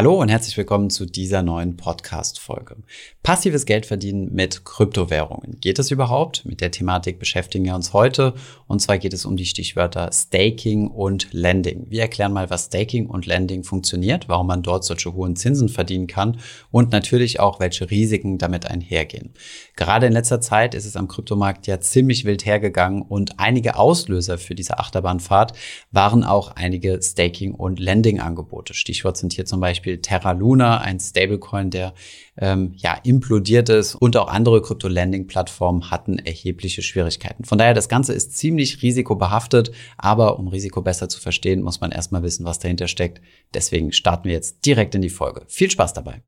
Hallo und herzlich willkommen zu dieser neuen Podcast-Folge. Passives Geld verdienen mit Kryptowährungen. Geht es überhaupt? Mit der Thematik beschäftigen wir uns heute. Und zwar geht es um die Stichwörter Staking und Lending. Wir erklären mal, was Staking und Lending funktioniert, warum man dort solche hohen Zinsen verdienen kann und natürlich auch, welche Risiken damit einhergehen. Gerade in letzter Zeit ist es am Kryptomarkt ja ziemlich wild hergegangen und einige Auslöser für diese Achterbahnfahrt waren auch einige Staking- und Lending-Angebote. Stichwort sind hier zum Beispiel Beispiel Terra Luna, ein Stablecoin, der ähm, ja implodiert ist und auch andere Krypto-Lending-Plattformen hatten erhebliche Schwierigkeiten. Von daher, das Ganze ist ziemlich risikobehaftet, aber um Risiko besser zu verstehen, muss man erstmal wissen, was dahinter steckt. Deswegen starten wir jetzt direkt in die Folge. Viel Spaß dabei!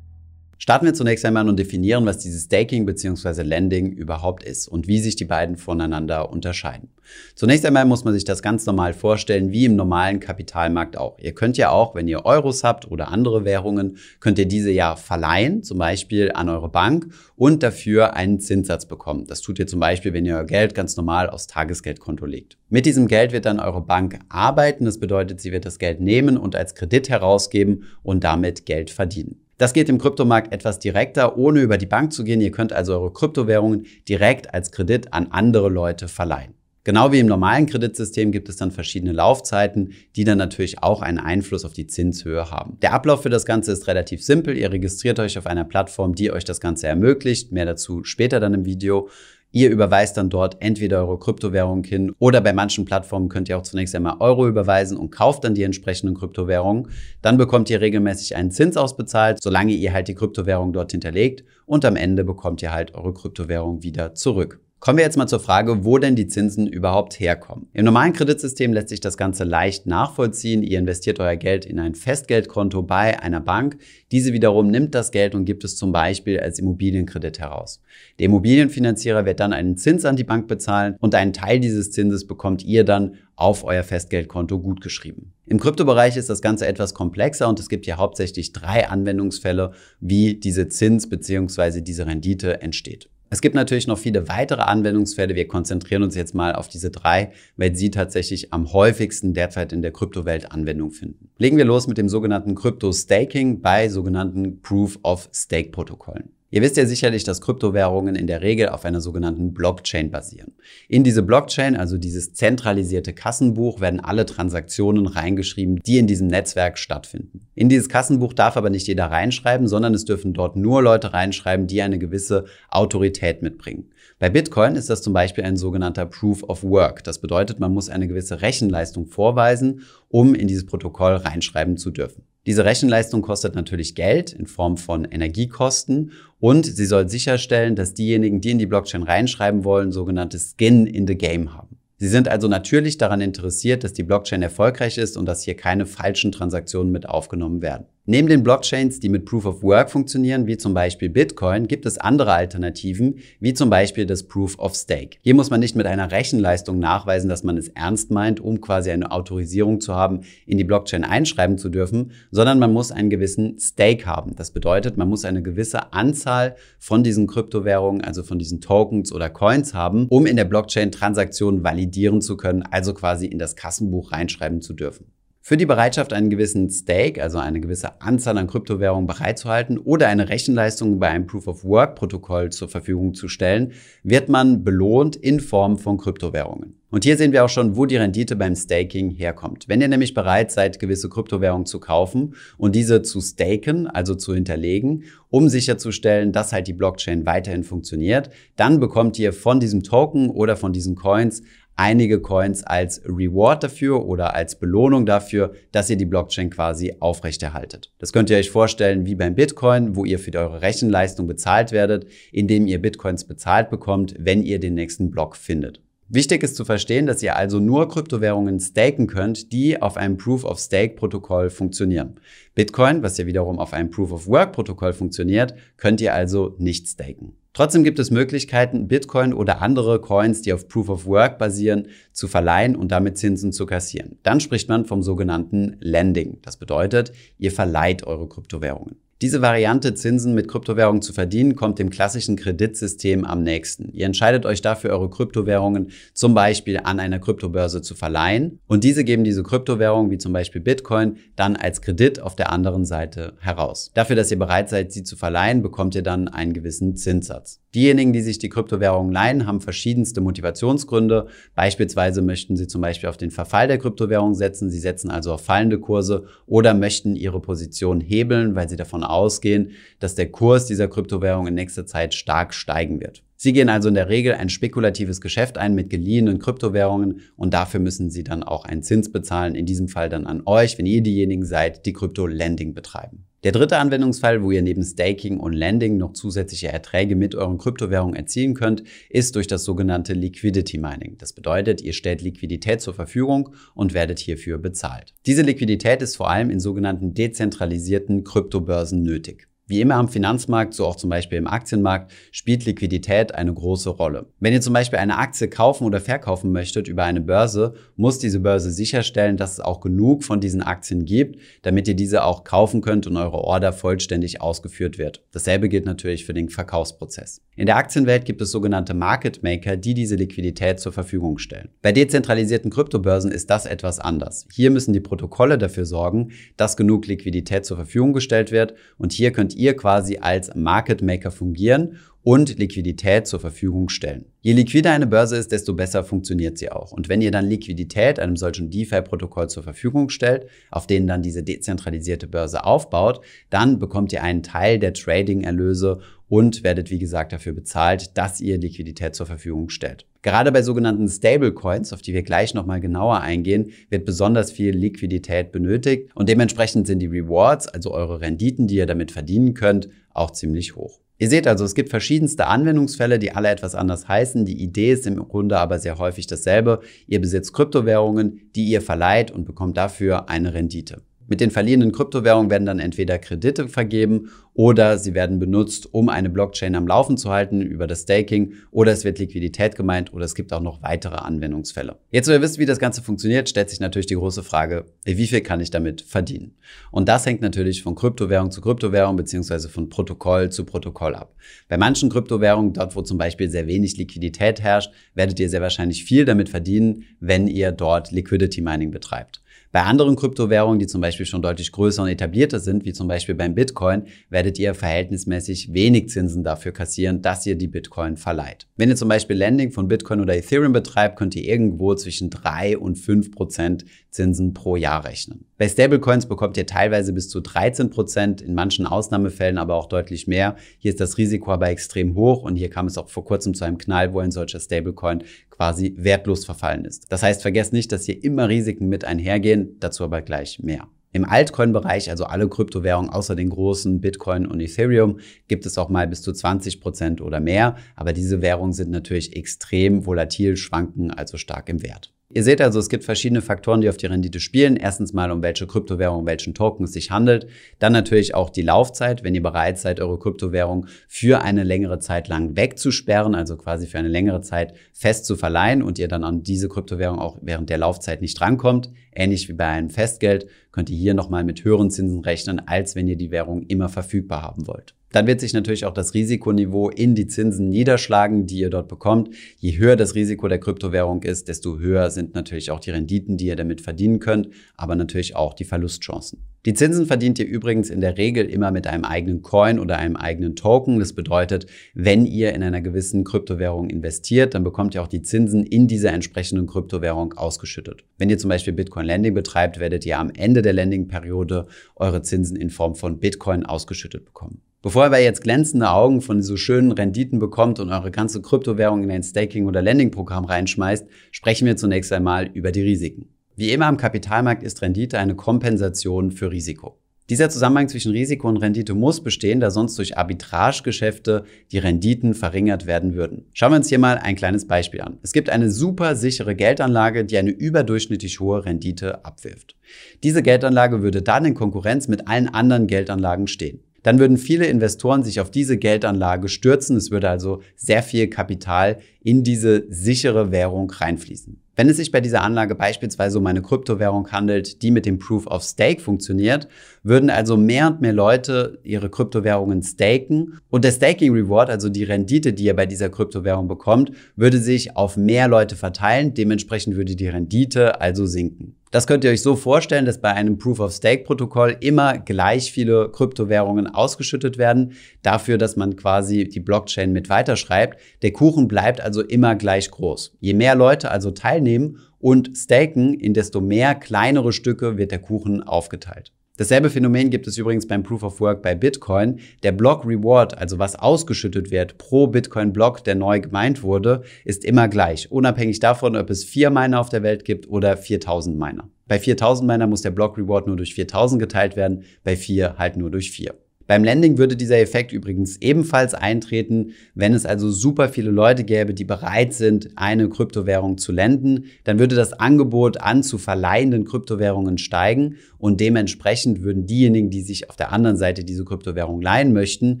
Starten wir zunächst einmal und definieren, was dieses Staking bzw. Lending überhaupt ist und wie sich die beiden voneinander unterscheiden. Zunächst einmal muss man sich das ganz normal vorstellen, wie im normalen Kapitalmarkt auch. Ihr könnt ja auch, wenn ihr Euros habt oder andere Währungen, könnt ihr diese ja verleihen, zum Beispiel an eure Bank und dafür einen Zinssatz bekommen. Das tut ihr zum Beispiel, wenn ihr euer Geld ganz normal aufs Tagesgeldkonto legt. Mit diesem Geld wird dann eure Bank arbeiten. Das bedeutet, sie wird das Geld nehmen und als Kredit herausgeben und damit Geld verdienen. Das geht im Kryptomarkt etwas direkter, ohne über die Bank zu gehen. Ihr könnt also eure Kryptowährungen direkt als Kredit an andere Leute verleihen. Genau wie im normalen Kreditsystem gibt es dann verschiedene Laufzeiten, die dann natürlich auch einen Einfluss auf die Zinshöhe haben. Der Ablauf für das Ganze ist relativ simpel. Ihr registriert euch auf einer Plattform, die euch das Ganze ermöglicht. Mehr dazu später dann im Video. Ihr überweist dann dort entweder eure Kryptowährung hin oder bei manchen Plattformen könnt ihr auch zunächst einmal Euro überweisen und kauft dann die entsprechenden Kryptowährungen. Dann bekommt ihr regelmäßig einen Zins ausbezahlt, solange ihr halt die Kryptowährung dort hinterlegt und am Ende bekommt ihr halt eure Kryptowährung wieder zurück. Kommen wir jetzt mal zur Frage, wo denn die Zinsen überhaupt herkommen. Im normalen Kreditsystem lässt sich das Ganze leicht nachvollziehen. Ihr investiert euer Geld in ein Festgeldkonto bei einer Bank. Diese wiederum nimmt das Geld und gibt es zum Beispiel als Immobilienkredit heraus. Der Immobilienfinanzierer wird dann einen Zins an die Bank bezahlen und einen Teil dieses Zinses bekommt ihr dann auf euer Festgeldkonto gutgeschrieben. Im Kryptobereich ist das Ganze etwas komplexer und es gibt hier hauptsächlich drei Anwendungsfälle, wie diese Zins bzw. diese Rendite entsteht. Es gibt natürlich noch viele weitere Anwendungsfälle. Wir konzentrieren uns jetzt mal auf diese drei, weil sie tatsächlich am häufigsten derzeit in der Kryptowelt Anwendung finden. Legen wir los mit dem sogenannten Crypto-Staking bei sogenannten Proof-of-Stake-Protokollen. Ihr wisst ja sicherlich, dass Kryptowährungen in der Regel auf einer sogenannten Blockchain basieren. In diese Blockchain, also dieses zentralisierte Kassenbuch, werden alle Transaktionen reingeschrieben, die in diesem Netzwerk stattfinden. In dieses Kassenbuch darf aber nicht jeder reinschreiben, sondern es dürfen dort nur Leute reinschreiben, die eine gewisse Autorität mitbringen. Bei Bitcoin ist das zum Beispiel ein sogenannter Proof of Work. Das bedeutet, man muss eine gewisse Rechenleistung vorweisen, um in dieses Protokoll reinschreiben zu dürfen. Diese Rechenleistung kostet natürlich Geld in Form von Energiekosten und sie soll sicherstellen, dass diejenigen, die in die Blockchain reinschreiben wollen, sogenanntes Skin in the Game haben. Sie sind also natürlich daran interessiert, dass die Blockchain erfolgreich ist und dass hier keine falschen Transaktionen mit aufgenommen werden. Neben den Blockchains, die mit Proof of Work funktionieren, wie zum Beispiel Bitcoin, gibt es andere Alternativen, wie zum Beispiel das Proof of Stake. Hier muss man nicht mit einer Rechenleistung nachweisen, dass man es ernst meint, um quasi eine Autorisierung zu haben, in die Blockchain einschreiben zu dürfen, sondern man muss einen gewissen Stake haben. Das bedeutet, man muss eine gewisse Anzahl von diesen Kryptowährungen, also von diesen Tokens oder Coins haben, um in der Blockchain Transaktionen validieren zu können, also quasi in das Kassenbuch reinschreiben zu dürfen. Für die Bereitschaft, einen gewissen Stake, also eine gewisse Anzahl an Kryptowährungen bereitzuhalten oder eine Rechenleistung bei einem Proof-of-Work-Protokoll zur Verfügung zu stellen, wird man belohnt in Form von Kryptowährungen. Und hier sehen wir auch schon, wo die Rendite beim Staking herkommt. Wenn ihr nämlich bereit seid, gewisse Kryptowährungen zu kaufen und diese zu staken, also zu hinterlegen, um sicherzustellen, dass halt die Blockchain weiterhin funktioniert, dann bekommt ihr von diesem Token oder von diesen Coins einige Coins als Reward dafür oder als Belohnung dafür, dass ihr die Blockchain quasi aufrechterhaltet. Das könnt ihr euch vorstellen wie beim Bitcoin, wo ihr für eure Rechenleistung bezahlt werdet, indem ihr Bitcoins bezahlt bekommt, wenn ihr den nächsten Block findet. Wichtig ist zu verstehen, dass ihr also nur Kryptowährungen staken könnt, die auf einem Proof-of-Stake-Protokoll funktionieren. Bitcoin, was ja wiederum auf einem Proof-of-Work-Protokoll funktioniert, könnt ihr also nicht staken. Trotzdem gibt es Möglichkeiten, Bitcoin oder andere Coins, die auf Proof of Work basieren, zu verleihen und damit Zinsen zu kassieren. Dann spricht man vom sogenannten Lending. Das bedeutet, ihr verleiht eure Kryptowährungen. Diese Variante, Zinsen mit Kryptowährungen zu verdienen, kommt dem klassischen Kreditsystem am nächsten. Ihr entscheidet euch dafür, eure Kryptowährungen zum Beispiel an einer Kryptobörse zu verleihen und diese geben diese Kryptowährungen, wie zum Beispiel Bitcoin, dann als Kredit auf der anderen Seite heraus. Dafür, dass ihr bereit seid, sie zu verleihen, bekommt ihr dann einen gewissen Zinssatz. Diejenigen, die sich die Kryptowährungen leihen, haben verschiedenste Motivationsgründe. Beispielsweise möchten sie zum Beispiel auf den Verfall der Kryptowährung setzen, sie setzen also auf fallende Kurse oder möchten ihre Position hebeln, weil sie davon ausgehen, dass der Kurs dieser Kryptowährung in nächster Zeit stark steigen wird. Sie gehen also in der Regel ein spekulatives Geschäft ein mit geliehenen Kryptowährungen und dafür müssen Sie dann auch einen Zins bezahlen, in diesem Fall dann an euch, wenn ihr diejenigen seid, die Krypto-Lending betreiben. Der dritte Anwendungsfall, wo ihr neben Staking und Lending noch zusätzliche Erträge mit euren Kryptowährungen erzielen könnt, ist durch das sogenannte Liquidity Mining. Das bedeutet, ihr stellt Liquidität zur Verfügung und werdet hierfür bezahlt. Diese Liquidität ist vor allem in sogenannten dezentralisierten Kryptobörsen nötig. Wie immer am Finanzmarkt, so auch zum Beispiel im Aktienmarkt, spielt Liquidität eine große Rolle. Wenn ihr zum Beispiel eine Aktie kaufen oder verkaufen möchtet über eine Börse, muss diese Börse sicherstellen, dass es auch genug von diesen Aktien gibt, damit ihr diese auch kaufen könnt und eure Order vollständig ausgeführt wird. Dasselbe gilt natürlich für den Verkaufsprozess. In der Aktienwelt gibt es sogenannte Market Maker, die diese Liquidität zur Verfügung stellen. Bei dezentralisierten Kryptobörsen ist das etwas anders. Hier müssen die Protokolle dafür sorgen, dass genug Liquidität zur Verfügung gestellt wird und hier könnt ihr quasi als Market Maker fungieren und Liquidität zur Verfügung stellen. Je liquider eine Börse ist, desto besser funktioniert sie auch. Und wenn ihr dann Liquidität einem solchen DeFi-Protokoll zur Verfügung stellt, auf denen dann diese dezentralisierte Börse aufbaut, dann bekommt ihr einen Teil der Trading-Erlöse und werdet, wie gesagt, dafür bezahlt, dass ihr Liquidität zur Verfügung stellt. Gerade bei sogenannten Stablecoins, auf die wir gleich nochmal genauer eingehen, wird besonders viel Liquidität benötigt und dementsprechend sind die Rewards, also eure Renditen, die ihr damit verdienen könnt, auch ziemlich hoch. Ihr seht also, es gibt verschiedenste Anwendungsfälle, die alle etwas anders heißen. Die Idee ist im Grunde aber sehr häufig dasselbe. Ihr besitzt Kryptowährungen, die ihr verleiht und bekommt dafür eine Rendite. Mit den verliehenen Kryptowährungen werden dann entweder Kredite vergeben oder sie werden benutzt, um eine Blockchain am Laufen zu halten über das Staking oder es wird Liquidität gemeint oder es gibt auch noch weitere Anwendungsfälle. Jetzt, wo ihr wisst, wie das Ganze funktioniert, stellt sich natürlich die große Frage, wie viel kann ich damit verdienen? Und das hängt natürlich von Kryptowährung zu Kryptowährung beziehungsweise von Protokoll zu Protokoll ab. Bei manchen Kryptowährungen, dort wo zum Beispiel sehr wenig Liquidität herrscht, werdet ihr sehr wahrscheinlich viel damit verdienen, wenn ihr dort Liquidity Mining betreibt. Bei anderen Kryptowährungen, die zum Beispiel schon deutlich größer und etablierter sind, wie zum Beispiel beim Bitcoin, werdet ihr verhältnismäßig wenig Zinsen dafür kassieren, dass ihr die Bitcoin verleiht. Wenn ihr zum Beispiel Lending von Bitcoin oder Ethereum betreibt, könnt ihr irgendwo zwischen drei und fünf Prozent Zinsen pro Jahr rechnen. Bei Stablecoins bekommt ihr teilweise bis zu 13 Prozent, in manchen Ausnahmefällen aber auch deutlich mehr. Hier ist das Risiko aber extrem hoch und hier kam es auch vor kurzem zu einem Knall, wo ein solcher Stablecoin quasi wertlos verfallen ist. Das heißt, vergesst nicht, dass hier immer Risiken mit einhergehen, dazu aber gleich mehr. Im Altcoin-Bereich, also alle Kryptowährungen außer den großen Bitcoin und Ethereum, gibt es auch mal bis zu 20 Prozent oder mehr. Aber diese Währungen sind natürlich extrem volatil, schwanken also stark im Wert. Ihr seht also, es gibt verschiedene Faktoren, die auf die Rendite spielen. Erstens mal, um welche Kryptowährung, welchen Token es sich handelt. Dann natürlich auch die Laufzeit, wenn ihr bereit seid, eure Kryptowährung für eine längere Zeit lang wegzusperren, also quasi für eine längere Zeit fest zu verleihen und ihr dann an diese Kryptowährung auch während der Laufzeit nicht drankommt. Ähnlich wie bei einem Festgeld könnt ihr hier nochmal mit höheren Zinsen rechnen, als wenn ihr die Währung immer verfügbar haben wollt. Dann wird sich natürlich auch das Risikoniveau in die Zinsen niederschlagen, die ihr dort bekommt. Je höher das Risiko der Kryptowährung ist, desto höher sind natürlich auch die Renditen, die ihr damit verdienen könnt, aber natürlich auch die Verlustchancen. Die Zinsen verdient ihr übrigens in der Regel immer mit einem eigenen Coin oder einem eigenen Token. Das bedeutet, wenn ihr in einer gewissen Kryptowährung investiert, dann bekommt ihr auch die Zinsen in dieser entsprechenden Kryptowährung ausgeschüttet. Wenn ihr zum Beispiel Bitcoin Lending betreibt, werdet ihr am Ende der Lending-Periode eure Zinsen in Form von Bitcoin ausgeschüttet bekommen. Bevor ihr jetzt glänzende Augen von so schönen Renditen bekommt und eure ganze Kryptowährung in ein Staking- oder Lending-Programm reinschmeißt, sprechen wir zunächst einmal über die Risiken. Wie immer am Kapitalmarkt ist Rendite eine Kompensation für Risiko. Dieser Zusammenhang zwischen Risiko und Rendite muss bestehen, da sonst durch Arbitragegeschäfte die Renditen verringert werden würden. Schauen wir uns hier mal ein kleines Beispiel an. Es gibt eine super sichere Geldanlage, die eine überdurchschnittlich hohe Rendite abwirft. Diese Geldanlage würde dann in Konkurrenz mit allen anderen Geldanlagen stehen dann würden viele Investoren sich auf diese Geldanlage stürzen. Es würde also sehr viel Kapital in diese sichere Währung reinfließen. Wenn es sich bei dieser Anlage beispielsweise um eine Kryptowährung handelt, die mit dem Proof of Stake funktioniert, würden also mehr und mehr Leute ihre Kryptowährungen staken und der Staking Reward, also die Rendite, die ihr bei dieser Kryptowährung bekommt, würde sich auf mehr Leute verteilen, dementsprechend würde die Rendite also sinken. Das könnt ihr euch so vorstellen, dass bei einem Proof-of-Stake-Protokoll immer gleich viele Kryptowährungen ausgeschüttet werden, dafür, dass man quasi die Blockchain mit weiterschreibt. Der Kuchen bleibt also immer gleich groß. Je mehr Leute also teilnehmen und staken, in desto mehr kleinere Stücke wird der Kuchen aufgeteilt. Dasselbe Phänomen gibt es übrigens beim Proof of Work bei Bitcoin. Der Block Reward, also was ausgeschüttet wird pro Bitcoin-Block, der neu gemeint wurde, ist immer gleich, unabhängig davon, ob es vier Miner auf der Welt gibt oder 4000 Miner. Bei 4000 Miner muss der Block Reward nur durch 4000 geteilt werden, bei 4 halt nur durch 4. Beim Landing würde dieser Effekt übrigens ebenfalls eintreten, wenn es also super viele Leute gäbe, die bereit sind, eine Kryptowährung zu lenden, dann würde das Angebot an zu verleihenden Kryptowährungen steigen und dementsprechend würden diejenigen, die sich auf der anderen Seite diese Kryptowährung leihen möchten,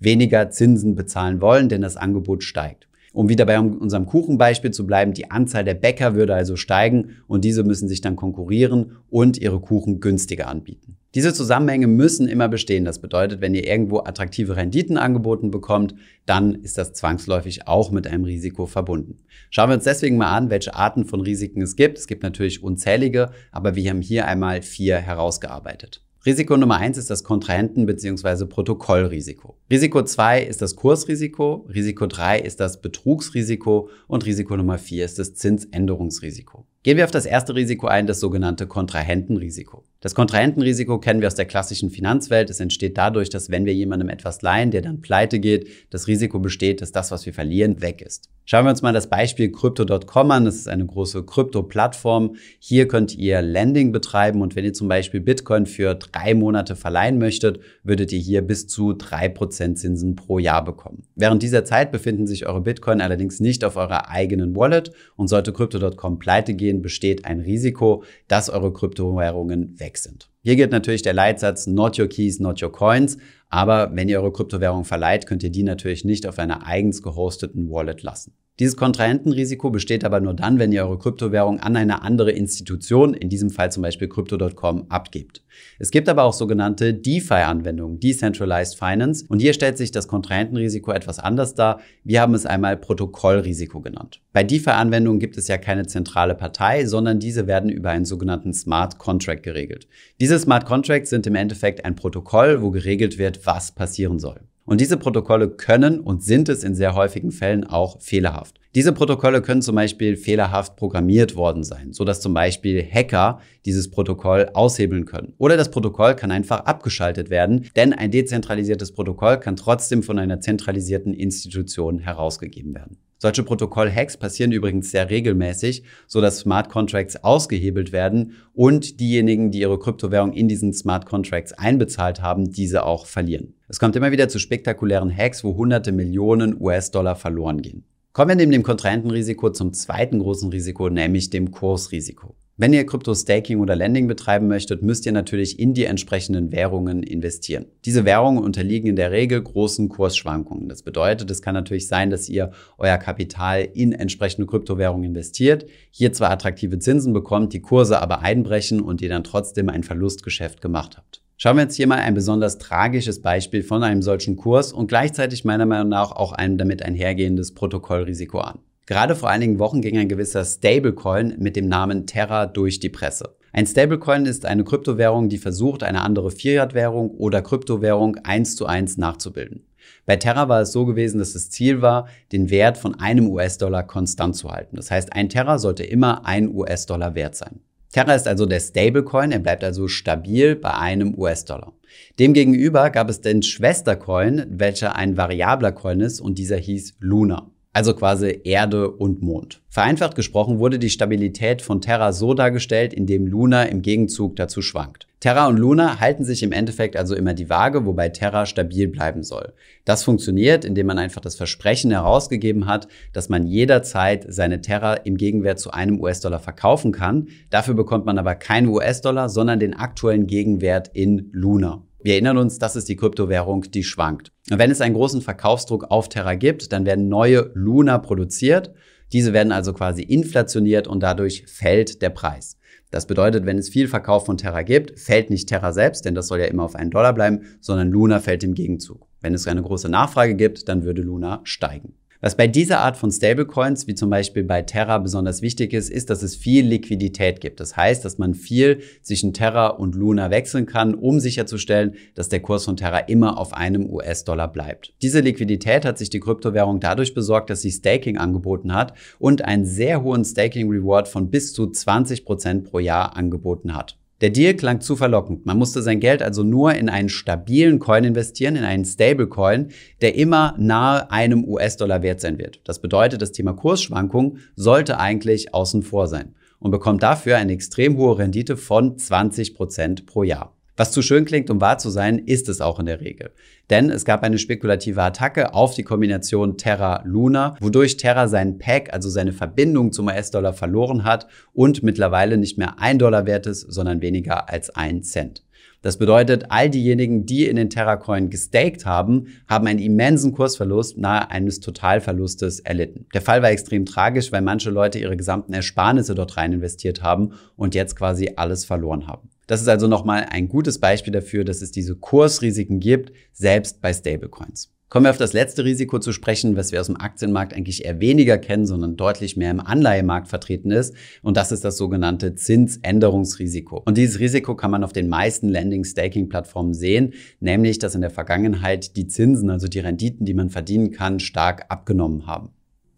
weniger Zinsen bezahlen wollen, denn das Angebot steigt. Um wieder bei unserem Kuchenbeispiel zu bleiben, die Anzahl der Bäcker würde also steigen und diese müssen sich dann konkurrieren und ihre Kuchen günstiger anbieten. Diese Zusammenhänge müssen immer bestehen. Das bedeutet, wenn ihr irgendwo attraktive Renditen angeboten bekommt, dann ist das zwangsläufig auch mit einem Risiko verbunden. Schauen wir uns deswegen mal an, welche Arten von Risiken es gibt. Es gibt natürlich unzählige, aber wir haben hier einmal vier herausgearbeitet. Risiko Nummer eins ist das Kontrahenten- bzw. Protokollrisiko. Risiko zwei ist das Kursrisiko, Risiko drei ist das Betrugsrisiko und Risiko Nummer vier ist das Zinsänderungsrisiko. Gehen wir auf das erste Risiko ein, das sogenannte Kontrahentenrisiko. Das Kontrahentenrisiko kennen wir aus der klassischen Finanzwelt. Es entsteht dadurch, dass wenn wir jemandem etwas leihen, der dann pleite geht, das Risiko besteht, dass das, was wir verlieren, weg ist. Schauen wir uns mal das Beispiel Crypto.com an. Das ist eine große Krypto-Plattform. Hier könnt ihr Lending betreiben und wenn ihr zum Beispiel Bitcoin für drei Monate verleihen möchtet, würdet ihr hier bis zu drei Prozent Zinsen pro Jahr bekommen. Während dieser Zeit befinden sich eure Bitcoin allerdings nicht auf eurer eigenen Wallet und sollte Crypto.com pleite gehen, besteht ein Risiko, dass eure Kryptowährungen weg sind. Hier gilt natürlich der Leitsatz Not your keys, not your coins. Aber wenn ihr eure Kryptowährung verleiht, könnt ihr die natürlich nicht auf einer eigens gehosteten Wallet lassen. Dieses Kontrahentenrisiko besteht aber nur dann, wenn ihr eure Kryptowährung an eine andere Institution, in diesem Fall zum Beispiel Crypto.com, abgebt. Es gibt aber auch sogenannte DeFi-Anwendungen, Decentralized Finance, und hier stellt sich das Kontrahentenrisiko etwas anders dar. Wir haben es einmal Protokollrisiko genannt. Bei DeFi-Anwendungen gibt es ja keine zentrale Partei, sondern diese werden über einen sogenannten Smart Contract geregelt. Diese Smart Contracts sind im Endeffekt ein Protokoll, wo geregelt wird, was passieren soll. Und diese Protokolle können und sind es in sehr häufigen Fällen auch fehlerhaft. Diese Protokolle können zum Beispiel fehlerhaft programmiert worden sein, so dass zum Beispiel Hacker dieses Protokoll aushebeln können. Oder das Protokoll kann einfach abgeschaltet werden, denn ein dezentralisiertes Protokoll kann trotzdem von einer zentralisierten Institution herausgegeben werden. Solche Protokoll-Hacks passieren übrigens sehr regelmäßig, so dass Smart Contracts ausgehebelt werden und diejenigen, die ihre Kryptowährung in diesen Smart Contracts einbezahlt haben, diese auch verlieren. Es kommt immer wieder zu spektakulären Hacks, wo hunderte Millionen US-Dollar verloren gehen. Kommen wir neben dem Kontrahentenrisiko zum zweiten großen Risiko, nämlich dem Kursrisiko. Wenn ihr Krypto-Staking oder Lending betreiben möchtet, müsst ihr natürlich in die entsprechenden Währungen investieren. Diese Währungen unterliegen in der Regel großen Kursschwankungen. Das bedeutet, es kann natürlich sein, dass ihr euer Kapital in entsprechende Kryptowährungen investiert, hier zwar attraktive Zinsen bekommt, die Kurse aber einbrechen und ihr dann trotzdem ein Verlustgeschäft gemacht habt. Schauen wir jetzt hier mal ein besonders tragisches Beispiel von einem solchen Kurs und gleichzeitig meiner Meinung nach auch ein damit einhergehendes Protokollrisiko an. Gerade vor einigen Wochen ging ein gewisser Stablecoin mit dem Namen Terra durch die Presse. Ein Stablecoin ist eine Kryptowährung, die versucht, eine andere Fiat-Währung oder Kryptowährung eins zu eins nachzubilden. Bei Terra war es so gewesen, dass das Ziel war, den Wert von einem US-Dollar konstant zu halten. Das heißt, ein Terra sollte immer ein US-Dollar wert sein. Terra ist also der Stablecoin, er bleibt also stabil bei einem US-Dollar. Demgegenüber gab es den Schwestercoin, welcher ein variabler Coin ist und dieser hieß Luna also quasi Erde und Mond. Vereinfacht gesprochen wurde die Stabilität von Terra so dargestellt, indem Luna im Gegenzug dazu schwankt. Terra und Luna halten sich im Endeffekt also immer die Waage, wobei Terra stabil bleiben soll. Das funktioniert, indem man einfach das Versprechen herausgegeben hat, dass man jederzeit seine Terra im Gegenwert zu einem US-Dollar verkaufen kann. Dafür bekommt man aber keinen US-Dollar, sondern den aktuellen Gegenwert in Luna. Wir erinnern uns, das ist die Kryptowährung, die schwankt. Und wenn es einen großen Verkaufsdruck auf Terra gibt, dann werden neue Luna produziert. Diese werden also quasi inflationiert und dadurch fällt der Preis. Das bedeutet, wenn es viel Verkauf von Terra gibt, fällt nicht Terra selbst, denn das soll ja immer auf einen Dollar bleiben, sondern Luna fällt im Gegenzug. Wenn es eine große Nachfrage gibt, dann würde Luna steigen. Was bei dieser Art von Stablecoins, wie zum Beispiel bei Terra, besonders wichtig ist, ist, dass es viel Liquidität gibt. Das heißt, dass man viel zwischen Terra und Luna wechseln kann, um sicherzustellen, dass der Kurs von Terra immer auf einem US-Dollar bleibt. Diese Liquidität hat sich die Kryptowährung dadurch besorgt, dass sie Staking angeboten hat und einen sehr hohen Staking-Reward von bis zu 20 Prozent pro Jahr angeboten hat. Der Deal klang zu verlockend. Man musste sein Geld also nur in einen stabilen Coin investieren, in einen Stablecoin, der immer nahe einem US-Dollar wert sein wird. Das bedeutet, das Thema Kursschwankung sollte eigentlich außen vor sein und bekommt dafür eine extrem hohe Rendite von 20 Prozent pro Jahr. Was zu schön klingt, um wahr zu sein, ist es auch in der Regel. Denn es gab eine spekulative Attacke auf die Kombination Terra-Luna, wodurch Terra seinen Pack, also seine Verbindung zum US-Dollar verloren hat und mittlerweile nicht mehr ein Dollar wert ist, sondern weniger als ein Cent. Das bedeutet, all diejenigen, die in den Terracoin gestaked haben, haben einen immensen Kursverlust nahe eines Totalverlustes erlitten. Der Fall war extrem tragisch, weil manche Leute ihre gesamten Ersparnisse dort rein investiert haben und jetzt quasi alles verloren haben. Das ist also nochmal ein gutes Beispiel dafür, dass es diese Kursrisiken gibt, selbst bei Stablecoins. Kommen wir auf das letzte Risiko zu sprechen, was wir aus dem Aktienmarkt eigentlich eher weniger kennen, sondern deutlich mehr im Anleihemarkt vertreten ist. Und das ist das sogenannte Zinsänderungsrisiko. Und dieses Risiko kann man auf den meisten Lending-Staking-Plattformen sehen, nämlich dass in der Vergangenheit die Zinsen, also die Renditen, die man verdienen kann, stark abgenommen haben.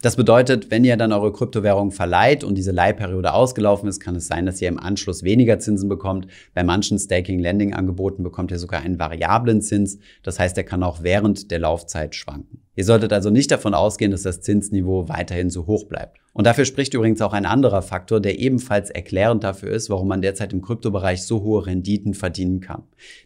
Das bedeutet, wenn ihr dann eure Kryptowährung verleiht und diese Leihperiode ausgelaufen ist, kann es sein, dass ihr im Anschluss weniger Zinsen bekommt. Bei manchen Staking-Lending-Angeboten bekommt ihr sogar einen variablen Zins. Das heißt, er kann auch während der Laufzeit schwanken. Ihr solltet also nicht davon ausgehen, dass das Zinsniveau weiterhin so hoch bleibt. Und dafür spricht übrigens auch ein anderer Faktor, der ebenfalls erklärend dafür ist, warum man derzeit im Kryptobereich so hohe Renditen verdienen kann.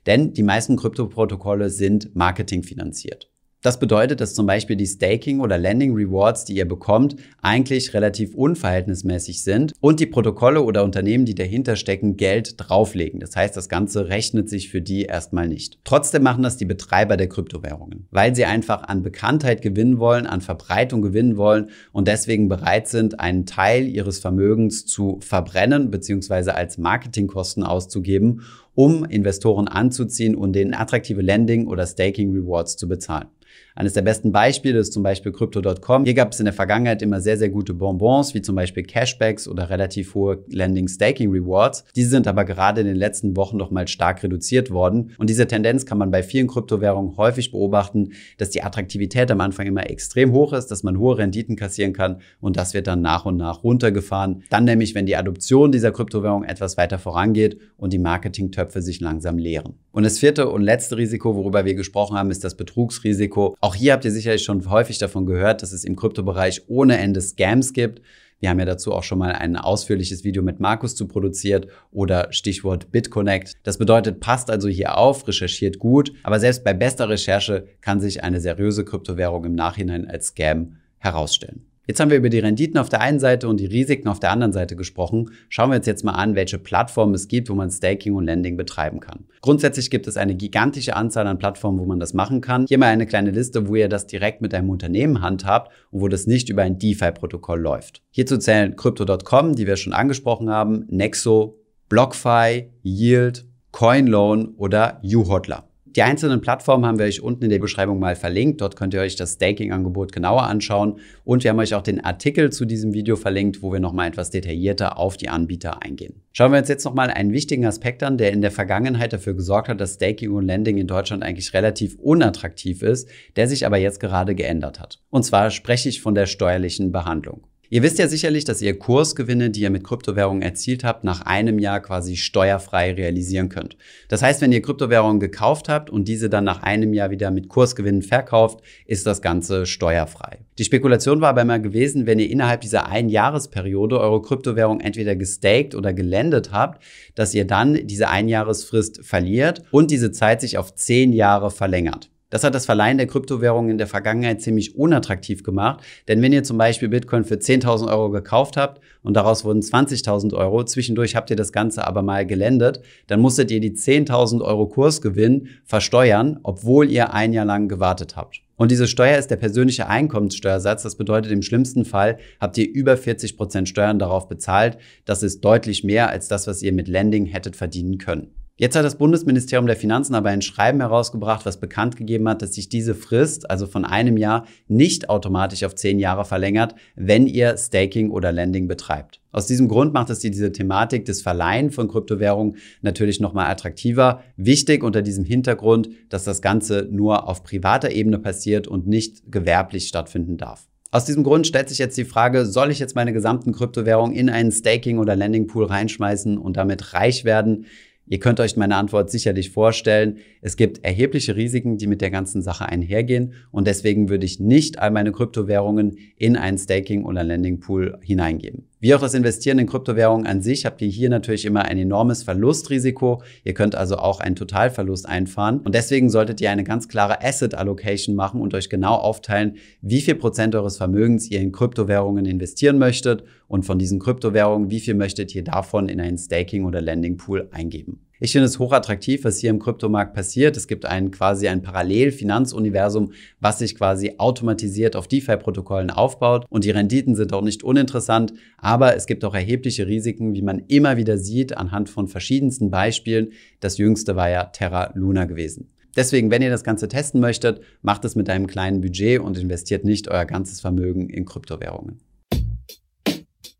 Denn die meisten Kryptoprotokolle sind marketingfinanziert. Das bedeutet, dass zum Beispiel die Staking oder Lending Rewards, die ihr bekommt, eigentlich relativ unverhältnismäßig sind und die Protokolle oder Unternehmen, die dahinter stecken, Geld drauflegen. Das heißt, das Ganze rechnet sich für die erstmal nicht. Trotzdem machen das die Betreiber der Kryptowährungen, weil sie einfach an Bekanntheit gewinnen wollen, an Verbreitung gewinnen wollen und deswegen bereit sind, einen Teil ihres Vermögens zu verbrennen bzw. als Marketingkosten auszugeben, um Investoren anzuziehen und denen attraktive Lending oder Staking Rewards zu bezahlen. Eines der besten Beispiele ist zum Beispiel Crypto.com. Hier gab es in der Vergangenheit immer sehr, sehr gute Bonbons, wie zum Beispiel Cashbacks oder relativ hohe Lending-Staking-Rewards. Diese sind aber gerade in den letzten Wochen noch mal stark reduziert worden. Und diese Tendenz kann man bei vielen Kryptowährungen häufig beobachten, dass die Attraktivität am Anfang immer extrem hoch ist, dass man hohe Renditen kassieren kann und das wird dann nach und nach runtergefahren. Dann nämlich, wenn die Adoption dieser Kryptowährung etwas weiter vorangeht und die Marketingtöpfe sich langsam leeren. Und das vierte und letzte Risiko, worüber wir gesprochen haben, ist das Betrugsrisiko. Auch hier habt ihr sicherlich schon häufig davon gehört, dass es im Kryptobereich ohne Ende Scams gibt. Wir haben ja dazu auch schon mal ein ausführliches Video mit Markus zu produziert oder Stichwort BitConnect. Das bedeutet, passt also hier auf, recherchiert gut, aber selbst bei bester Recherche kann sich eine seriöse Kryptowährung im Nachhinein als Scam herausstellen. Jetzt haben wir über die Renditen auf der einen Seite und die Risiken auf der anderen Seite gesprochen. Schauen wir uns jetzt mal an, welche Plattformen es gibt, wo man Staking und Lending betreiben kann. Grundsätzlich gibt es eine gigantische Anzahl an Plattformen, wo man das machen kann. Hier mal eine kleine Liste, wo ihr das direkt mit einem Unternehmen handhabt und wo das nicht über ein DeFi-Protokoll läuft. Hierzu zählen Crypto.com, die wir schon angesprochen haben, Nexo, BlockFi, Yield, CoinLoan oder uHodler. Die einzelnen Plattformen haben wir euch unten in der Beschreibung mal verlinkt. Dort könnt ihr euch das Staking-Angebot genauer anschauen. Und wir haben euch auch den Artikel zu diesem Video verlinkt, wo wir nochmal etwas detaillierter auf die Anbieter eingehen. Schauen wir uns jetzt nochmal einen wichtigen Aspekt an, der in der Vergangenheit dafür gesorgt hat, dass Staking und Lending in Deutschland eigentlich relativ unattraktiv ist, der sich aber jetzt gerade geändert hat. Und zwar spreche ich von der steuerlichen Behandlung. Ihr wisst ja sicherlich, dass ihr Kursgewinne, die ihr mit Kryptowährungen erzielt habt, nach einem Jahr quasi steuerfrei realisieren könnt. Das heißt, wenn ihr Kryptowährungen gekauft habt und diese dann nach einem Jahr wieder mit Kursgewinnen verkauft, ist das Ganze steuerfrei. Die Spekulation war aber immer gewesen, wenn ihr innerhalb dieser Einjahresperiode eure Kryptowährung entweder gestaked oder gelendet habt, dass ihr dann diese Einjahresfrist verliert und diese Zeit sich auf zehn Jahre verlängert. Das hat das Verleihen der Kryptowährungen in der Vergangenheit ziemlich unattraktiv gemacht, denn wenn ihr zum Beispiel Bitcoin für 10.000 Euro gekauft habt und daraus wurden 20.000 Euro, zwischendurch habt ihr das Ganze aber mal gelendet, dann musstet ihr die 10.000 Euro Kursgewinn versteuern, obwohl ihr ein Jahr lang gewartet habt. Und diese Steuer ist der persönliche Einkommenssteuersatz. Das bedeutet, im schlimmsten Fall habt ihr über 40 Prozent Steuern darauf bezahlt. Das ist deutlich mehr als das, was ihr mit Lending hättet verdienen können. Jetzt hat das Bundesministerium der Finanzen aber ein Schreiben herausgebracht, was bekannt gegeben hat, dass sich diese Frist, also von einem Jahr, nicht automatisch auf zehn Jahre verlängert, wenn ihr Staking oder Lending betreibt. Aus diesem Grund macht es diese Thematik des Verleihen von Kryptowährungen natürlich nochmal attraktiver. Wichtig unter diesem Hintergrund, dass das Ganze nur auf privater Ebene passiert und nicht gewerblich stattfinden darf. Aus diesem Grund stellt sich jetzt die Frage, soll ich jetzt meine gesamten Kryptowährungen in einen Staking- oder Landing-Pool reinschmeißen und damit reich werden? Ihr könnt euch meine Antwort sicherlich vorstellen. Es gibt erhebliche Risiken, die mit der ganzen Sache einhergehen. Und deswegen würde ich nicht all meine Kryptowährungen in einen Staking- oder Landing-Pool hineingeben. Wie auch das Investieren in Kryptowährungen an sich habt ihr hier natürlich immer ein enormes Verlustrisiko. Ihr könnt also auch einen Totalverlust einfahren. Und deswegen solltet ihr eine ganz klare Asset Allocation machen und euch genau aufteilen, wie viel Prozent eures Vermögens ihr in Kryptowährungen investieren möchtet und von diesen Kryptowährungen, wie viel möchtet ihr davon in einen Staking- oder Landing Pool eingeben. Ich finde es hochattraktiv, was hier im Kryptomarkt passiert. Es gibt ein quasi ein Parallel-Finanzuniversum, was sich quasi automatisiert auf DeFi-Protokollen aufbaut. Und die Renditen sind auch nicht uninteressant, aber es gibt auch erhebliche Risiken, wie man immer wieder sieht, anhand von verschiedensten Beispielen. Das jüngste war ja Terra Luna gewesen. Deswegen, wenn ihr das Ganze testen möchtet, macht es mit einem kleinen Budget und investiert nicht euer ganzes Vermögen in Kryptowährungen.